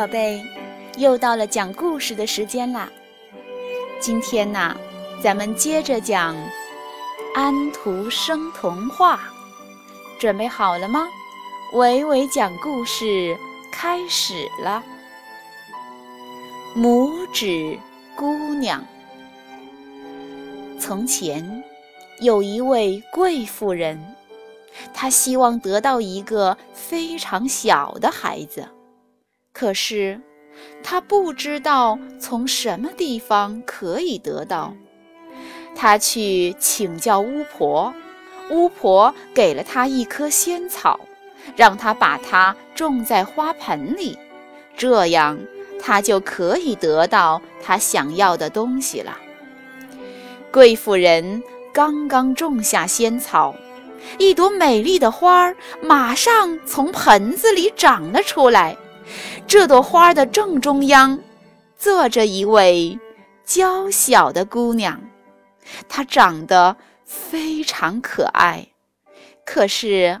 宝贝，又到了讲故事的时间啦！今天呢，咱们接着讲《安徒生童话》，准备好了吗？伟伟讲故事开始了。拇指姑娘。从前，有一位贵妇人，她希望得到一个非常小的孩子。可是，他不知道从什么地方可以得到。他去请教巫婆，巫婆给了他一棵仙草，让他把它种在花盆里，这样他就可以得到他想要的东西了。贵妇人刚刚种下仙草，一朵美丽的花儿马上从盆子里长了出来。这朵花的正中央，坐着一位娇小的姑娘，她长得非常可爱，可是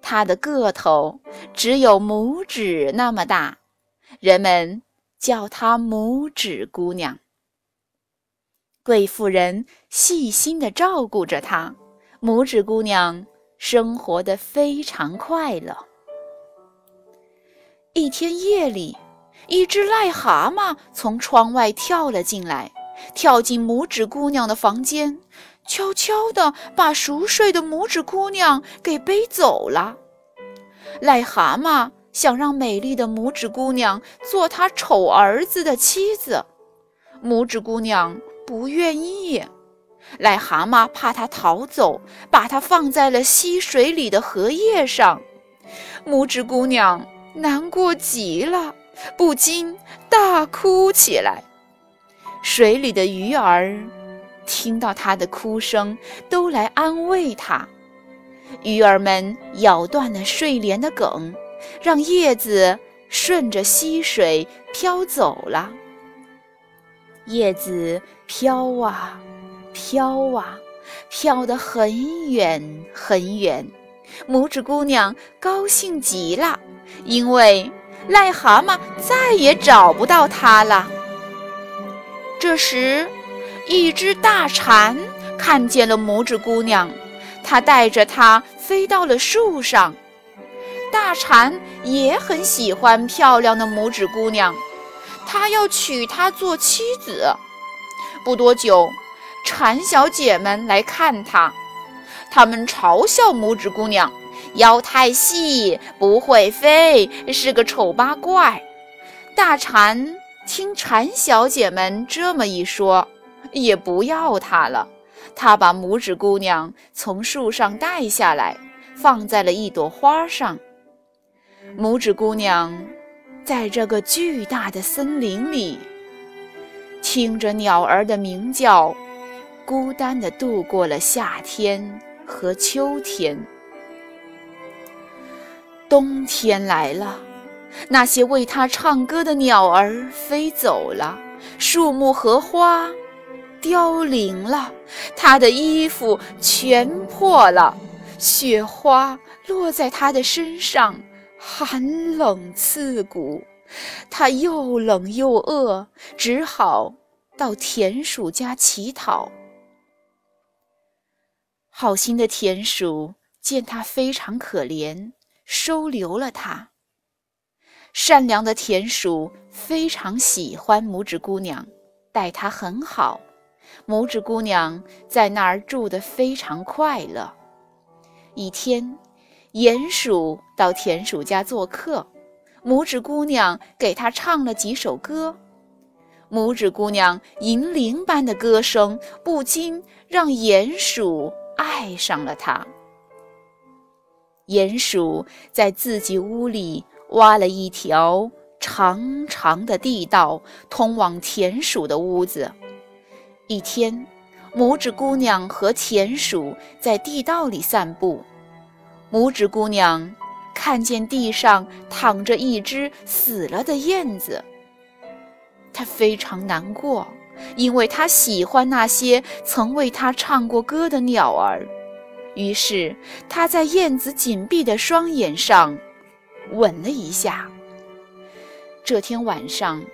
她的个头只有拇指那么大，人们叫她拇指姑娘。贵妇人细心地照顾着她，拇指姑娘生活得非常快乐。一天夜里，一只癞蛤蟆从窗外跳了进来，跳进拇指姑娘的房间，悄悄地把熟睡的拇指姑娘给背走了。癞蛤蟆想让美丽的拇指姑娘做他丑儿子的妻子，拇指姑娘不愿意。癞蛤蟆怕她逃走，把她放在了溪水里的荷叶上。拇指姑娘。难过极了，不禁大哭起来。水里的鱼儿听到他的哭声，都来安慰他。鱼儿们咬断了睡莲的梗，让叶子顺着溪水飘走了。叶子飘啊飘啊，飘得很远很远。拇指姑娘高兴极了。因为癞蛤蟆再也找不到它了。这时，一只大蝉看见了拇指姑娘，它带着它飞到了树上。大蝉也很喜欢漂亮的拇指姑娘，它要娶她做妻子。不多久，蝉小姐们来看它，他们嘲笑拇指姑娘。腰太细，不会飞，是个丑八怪。大蝉听蝉小姐们这么一说，也不要它了。她把拇指姑娘从树上带下来，放在了一朵花上。拇指姑娘在这个巨大的森林里，听着鸟儿的鸣叫，孤单地度过了夏天和秋天。冬天来了，那些为它唱歌的鸟儿飞走了，树木和花凋零了，它的衣服全破了，雪花落在它的身上，寒冷刺骨。它又冷又饿，只好到田鼠家乞讨。好心的田鼠见它非常可怜。收留了他。善良的田鼠非常喜欢拇指姑娘，待她很好。拇指姑娘在那儿住得非常快乐。一天，鼹鼠到田鼠家做客，拇指姑娘给他唱了几首歌。拇指姑娘银铃般的歌声，不禁让鼹鼠爱上了他。鼹鼠在自己屋里挖了一条长长的地道，通往田鼠的屋子。一天，拇指姑娘和田鼠在地道里散步。拇指姑娘看见地上躺着一只死了的燕子，她非常难过，因为她喜欢那些曾为她唱过歌的鸟儿。于是，他在燕子紧闭的双眼上吻了一下。这天晚上，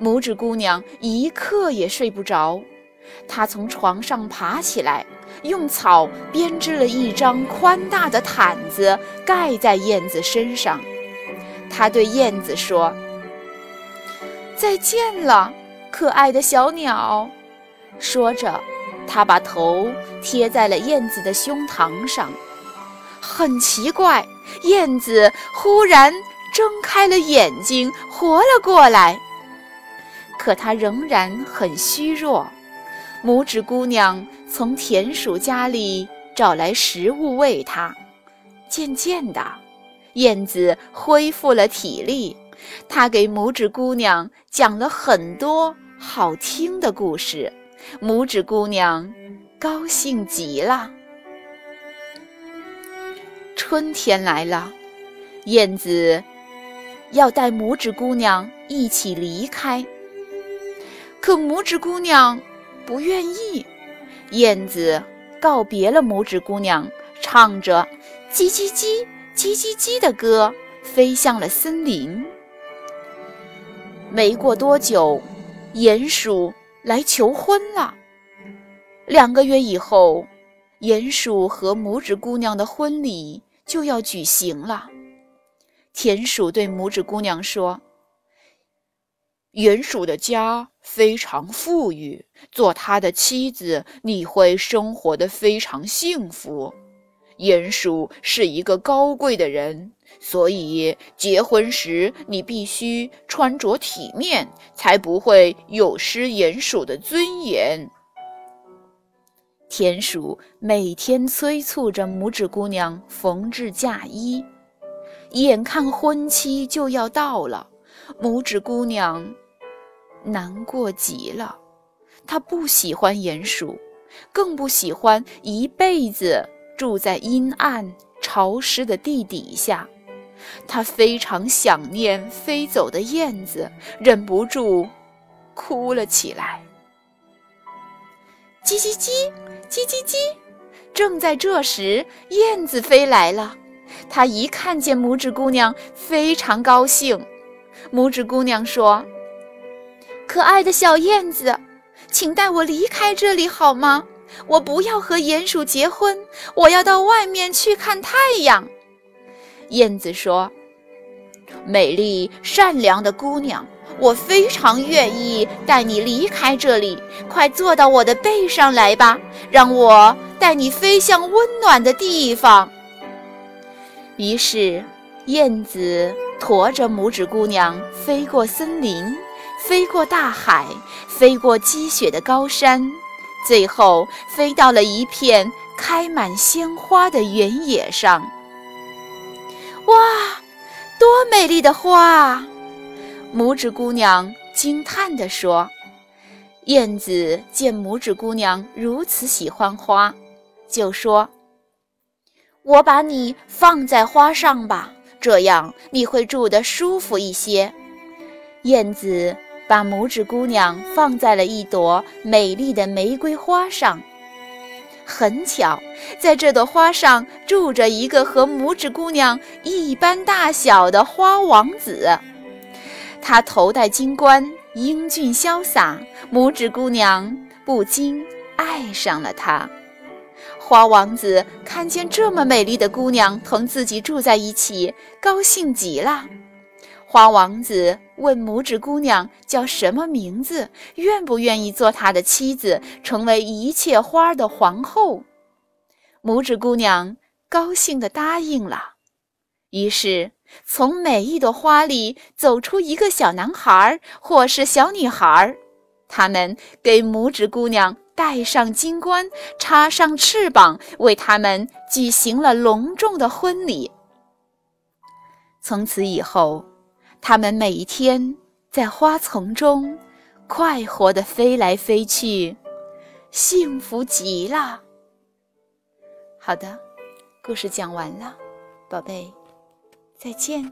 拇指姑娘一刻也睡不着。她从床上爬起来，用草编织了一张宽大的毯子，盖在燕子身上。她对燕子说：“再见了，可爱的小鸟。”说着，它把头贴在了燕子的胸膛上。很奇怪，燕子忽然睁开了眼睛，活了过来。可它仍然很虚弱。拇指姑娘从田鼠家里找来食物喂它，渐渐的，燕子恢复了体力。它给拇指姑娘讲了很多好听的故事，拇指姑娘高兴极了。春天来了，燕子要带拇指姑娘一起离开，可拇指姑娘。不愿意，燕子告别了拇指姑娘，唱着“叽叽叽，叽叽叽”的歌，飞向了森林。没过多久，鼹鼠来求婚了。两个月以后，鼹鼠和拇指姑娘的婚礼就要举行了。田鼠对拇指姑娘说。鼹鼠的家非常富裕，做他的妻子你会生活的非常幸福。鼹鼠是一个高贵的人，所以结婚时你必须穿着体面，才不会有失鼹鼠的尊严。田鼠每天催促着拇指姑娘缝制嫁衣，眼看婚期就要到了，拇指姑娘。难过极了，她不喜欢鼹鼠，更不喜欢一辈子住在阴暗潮湿的地底下。他非常想念飞走的燕子，忍不住哭了起来。叽叽叽，叽叽叽！正在这时，燕子飞来了。它一看见拇指姑娘，非常高兴。拇指姑娘说。可爱的小燕子，请带我离开这里好吗？我不要和鼹鼠结婚，我要到外面去看太阳。燕子说：“美丽善良的姑娘，我非常愿意带你离开这里。快坐到我的背上来吧，让我带你飞向温暖的地方。”于是，燕子驮着拇指姑娘飞过森林。飞过大海，飞过积雪的高山，最后飞到了一片开满鲜花的原野上。哇，多美丽的花啊！拇指姑娘惊叹地说。燕子见拇指姑娘如此喜欢花，就说：“我把你放在花上吧，这样你会住得舒服一些。”燕子。把拇指姑娘放在了一朵美丽的玫瑰花上。很巧，在这朵花上住着一个和拇指姑娘一般大小的花王子。他头戴金冠，英俊潇洒。拇指姑娘不禁爱上了他。花王子看见这么美丽的姑娘同自己住在一起，高兴极了。花王子问拇指姑娘叫什么名字，愿不愿意做他的妻子，成为一切花的皇后？拇指姑娘高兴地答应了。于是，从每一朵花里走出一个小男孩或是小女孩，他们给拇指姑娘戴上金冠，插上翅膀，为他们举行了隆重的婚礼。从此以后。它们每一天在花丛中快活的飞来飞去，幸福极了。好的，故事讲完了，宝贝，再见。